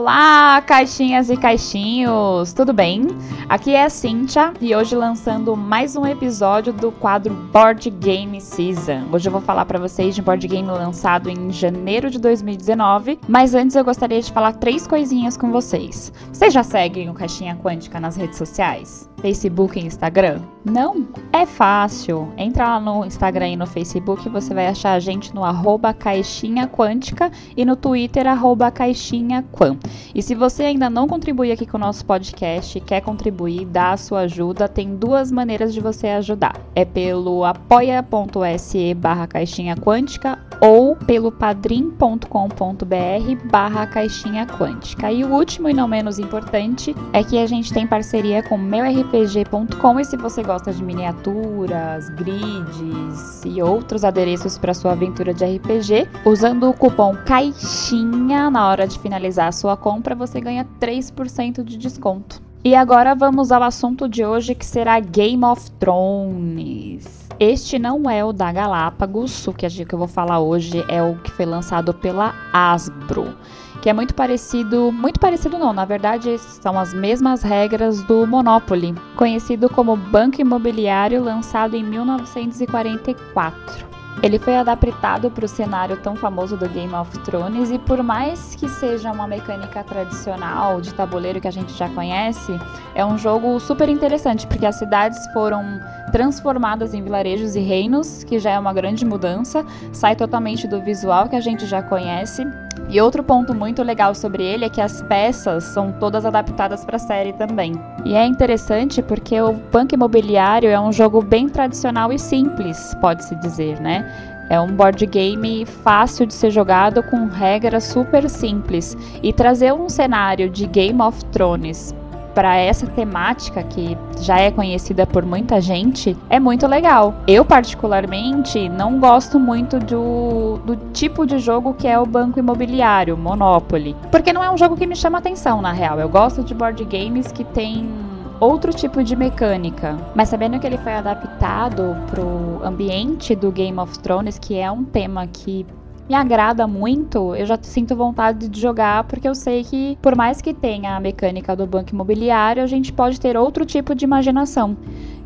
Olá, caixinhas e caixinhos, tudo bem? Aqui é a Cintia e hoje lançando mais um episódio do quadro Board Game Season. Hoje eu vou falar para vocês de board game lançado em janeiro de 2019, mas antes eu gostaria de falar três coisinhas com vocês. Vocês já seguem o Caixinha Quântica nas redes sociais? Facebook e Instagram? Não? É fácil. Entra lá no Instagram e no Facebook, você vai achar a gente no arroba caixinha quântica e no Twitter arroba caixinha quam. E se você ainda não contribui aqui com o nosso podcast, quer contribuir, dar a sua ajuda, tem duas maneiras de você ajudar. É pelo apoia.se barra caixinha quântica ou pelo padrim.com.br barra caixinha quântica. E o último e não menos importante é que a gente tem parceria com meurpg.com e se você gosta de miniaturas, grids e outros adereços para sua aventura de RPG, usando o cupom CAIXINHA na hora de finalizar a sua compra, você ganha 3% de desconto. E agora vamos ao assunto de hoje que será Game of Thrones. Este não é o da Galápagos, o que eu vou falar hoje é o que foi lançado pela Asbro, que é muito parecido, muito parecido não, na verdade são as mesmas regras do Monopoly, conhecido como Banco Imobiliário, lançado em 1944. Ele foi adaptado para o cenário tão famoso do Game of Thrones e por mais que seja uma mecânica tradicional de tabuleiro que a gente já conhece, é um jogo super interessante porque as cidades foram transformadas em vilarejos e reinos, que já é uma grande mudança, sai totalmente do visual que a gente já conhece. E outro ponto muito legal sobre ele é que as peças são todas adaptadas para a série também. E é interessante porque o Punk Imobiliário é um jogo bem tradicional e simples, pode-se dizer, né? É um board game fácil de ser jogado com regras super simples e trazer um cenário de Game of Thrones para essa temática que já é conhecida por muita gente é muito legal. Eu, particularmente, não gosto muito do, do tipo de jogo que é o banco imobiliário, Monopoly, porque não é um jogo que me chama atenção, na real. Eu gosto de board games que tem outro tipo de mecânica. Mas sabendo que ele foi adaptado pro ambiente do Game of Thrones, que é um tema que me agrada muito, eu já sinto vontade de jogar porque eu sei que, por mais que tenha a mecânica do banco imobiliário, a gente pode ter outro tipo de imaginação.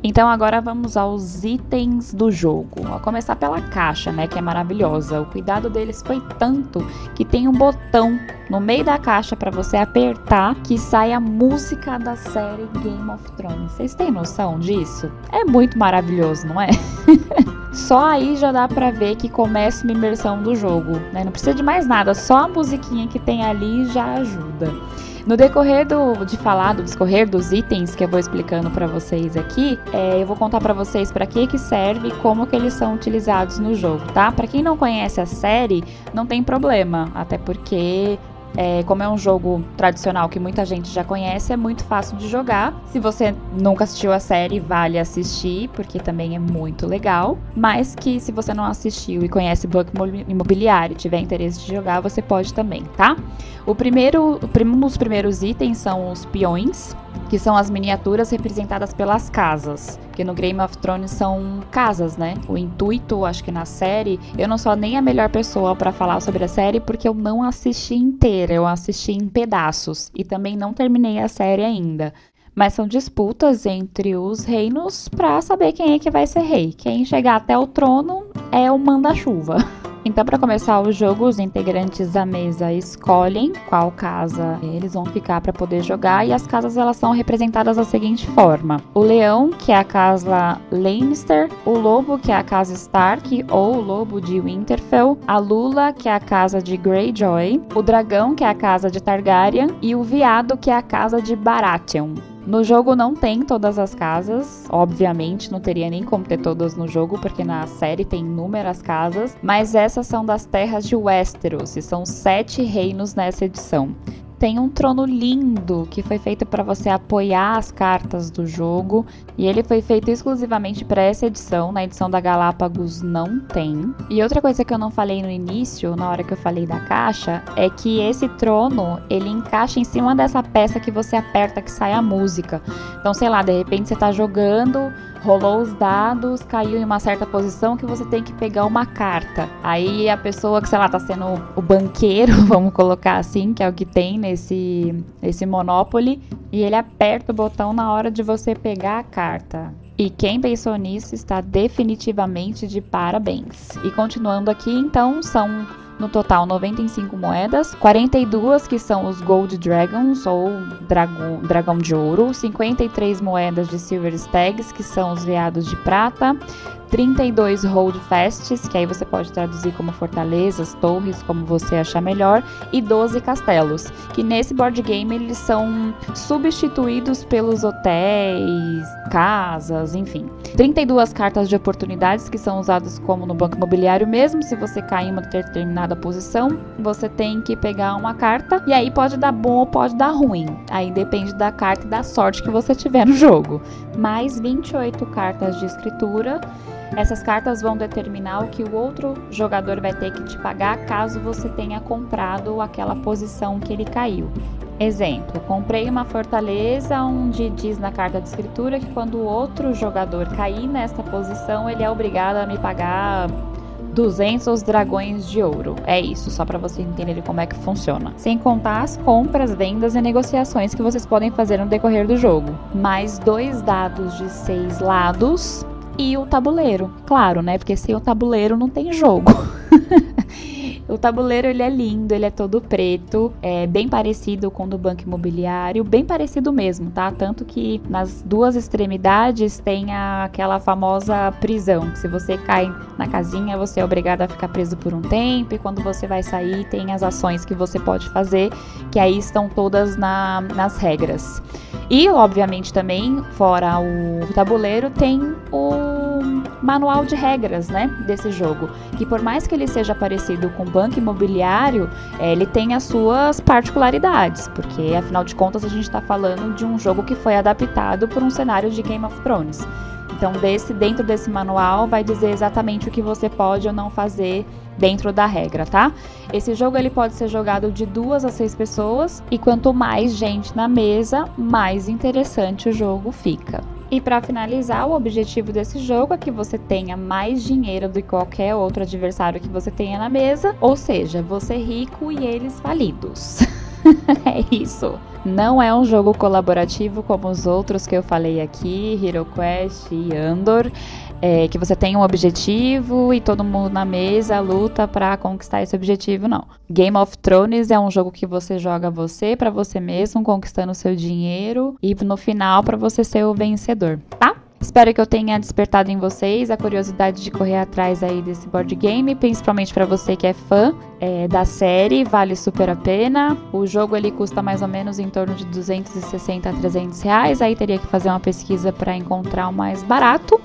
Então agora vamos aos itens do jogo. A começar pela caixa, né, que é maravilhosa. O cuidado deles foi tanto que tem um botão no meio da caixa para você apertar que sai a música da série Game of Thrones. Vocês têm noção disso? É muito maravilhoso, não é? Só aí já dá pra ver que começa uma imersão do jogo, né? Não precisa de mais nada, só a musiquinha que tem ali já ajuda. No decorrer do, de falar, do discorrer dos itens que eu vou explicando para vocês aqui, é, eu vou contar para vocês para que que serve e como que eles são utilizados no jogo, tá? Para quem não conhece a série, não tem problema, até porque é, como é um jogo tradicional que muita gente já conhece, é muito fácil de jogar. Se você nunca assistiu a série, vale assistir, porque também é muito legal. Mas que se você não assistiu e conhece Banco Imobiliário e tiver interesse de jogar, você pode também, tá? O primeiro, um dos primeiros itens são os peões, que são as miniaturas representadas pelas casas. Que no Game of Thrones são casas, né? O intuito, acho que na série, eu não sou nem a melhor pessoa para falar sobre a série porque eu não assisti inteira, eu assisti em pedaços e também não terminei a série ainda. Mas são disputas entre os reinos para saber quem é que vai ser rei. Quem chegar até o trono é o manda-chuva. Então, para começar o jogo, os integrantes da mesa escolhem qual casa eles vão ficar para poder jogar e as casas elas são representadas da seguinte forma: o leão, que é a casa Lannister, o lobo, que é a casa Stark ou o lobo de Winterfell, a lula, que é a casa de Greyjoy, o dragão, que é a casa de Targaryen e o veado, que é a casa de Baratheon. No jogo não tem todas as casas, obviamente não teria nem como ter todas no jogo, porque na série tem inúmeras casas, mas essas são das terras de Westeros e são sete reinos nessa edição tem um trono lindo que foi feito para você apoiar as cartas do jogo e ele foi feito exclusivamente para essa edição. Na edição da Galápagos não tem. E outra coisa que eu não falei no início, na hora que eu falei da caixa, é que esse trono ele encaixa em cima dessa peça que você aperta que sai a música. Então, sei lá, de repente você tá jogando rolou os dados, caiu em uma certa posição que você tem que pegar uma carta. Aí a pessoa que, sei lá, tá sendo o banqueiro, vamos colocar assim, que é o que tem nesse, nesse Monopoly, e ele aperta o botão na hora de você pegar a carta. E quem pensou nisso está definitivamente de parabéns. E continuando aqui, então, são no total 95 moedas, 42 que são os Gold Dragons ou dragão, dragão de ouro, 53 moedas de Silver Stags, que são os veados de prata, 32 holdfasts, que aí você pode traduzir como fortalezas, torres, como você achar melhor, e 12 castelos, que nesse board game eles são substituídos pelos hotéis, casas, enfim. 32 cartas de oportunidades que são usadas como no banco imobiliário mesmo, se você cair em uma determinada posição, você tem que pegar uma carta e aí pode dar bom ou pode dar ruim. Aí depende da carta e da sorte que você tiver no jogo. Mais 28 cartas de escritura essas cartas vão determinar o que o outro jogador vai ter que te pagar caso você tenha comprado aquela posição que ele caiu. Exemplo, comprei uma fortaleza onde diz na carta de escritura que quando outro jogador cair nesta posição, ele é obrigado a me pagar 200 dragões de ouro. É isso, só para vocês entenderem como é que funciona. Sem contar as compras, vendas e negociações que vocês podem fazer no decorrer do jogo. Mais dois dados de seis lados e o tabuleiro, claro, né? Porque sem o tabuleiro não tem jogo. O tabuleiro ele é lindo, ele é todo preto, é bem parecido com o do banco imobiliário, bem parecido mesmo, tá? Tanto que nas duas extremidades tem a, aquela famosa prisão, que se você cai na casinha, você é obrigado a ficar preso por um tempo, e quando você vai sair, tem as ações que você pode fazer, que aí estão todas na, nas regras. E, obviamente, também, fora o tabuleiro, tem o manual de regras, né, desse jogo. Que por mais que ele seja parecido com banco imobiliário, é, ele tem as suas particularidades, porque afinal de contas a gente está falando de um jogo que foi adaptado por um cenário de Game of Thrones. Então, desse, dentro desse manual vai dizer exatamente o que você pode ou não fazer dentro da regra, tá? Esse jogo ele pode ser jogado de duas a seis pessoas e quanto mais gente na mesa, mais interessante o jogo fica. E para finalizar, o objetivo desse jogo é que você tenha mais dinheiro do que qualquer outro adversário que você tenha na mesa, ou seja, você rico e eles falidos. é isso. Não é um jogo colaborativo como os outros que eu falei aqui, Hero Quest e Andor é, que você tem um objetivo e todo mundo na mesa luta para conquistar esse objetivo, não. Game of Thrones é um jogo que você joga você para você mesmo, conquistando seu dinheiro e no final para você ser o vencedor, tá? Espero que eu tenha despertado em vocês a curiosidade de correr atrás aí desse board game, principalmente para você que é fã é, da série, vale super a pena. O jogo ele custa mais ou menos em torno de 260 a 300 reais, aí teria que fazer uma pesquisa para encontrar o mais barato.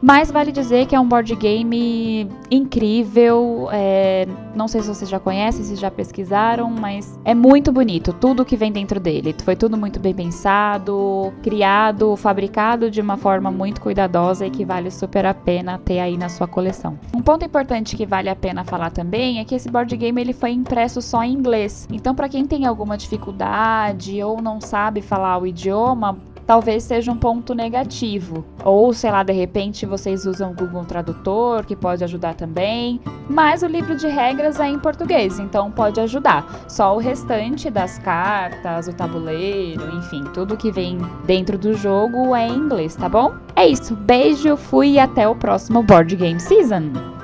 Mas vale dizer que é um board game incrível. É, não sei se vocês já conhecem, se já pesquisaram, mas é muito bonito tudo que vem dentro dele. Foi tudo muito bem pensado, criado, fabricado de uma forma muito cuidadosa e que vale super a pena ter aí na sua coleção. Um ponto importante que vale a pena falar também é que esse board game ele foi impresso só em inglês. Então, para quem tem alguma dificuldade ou não sabe falar o idioma, talvez seja um ponto negativo. Ou, sei lá, de repente vocês usam o Google Tradutor, que pode ajudar também. Mas o livro de regras é em português, então pode ajudar. Só o restante das cartas, o tabuleiro, enfim, tudo que vem dentro do jogo é em inglês, tá bom? É isso. Beijo, fui e até o próximo Board Game Season!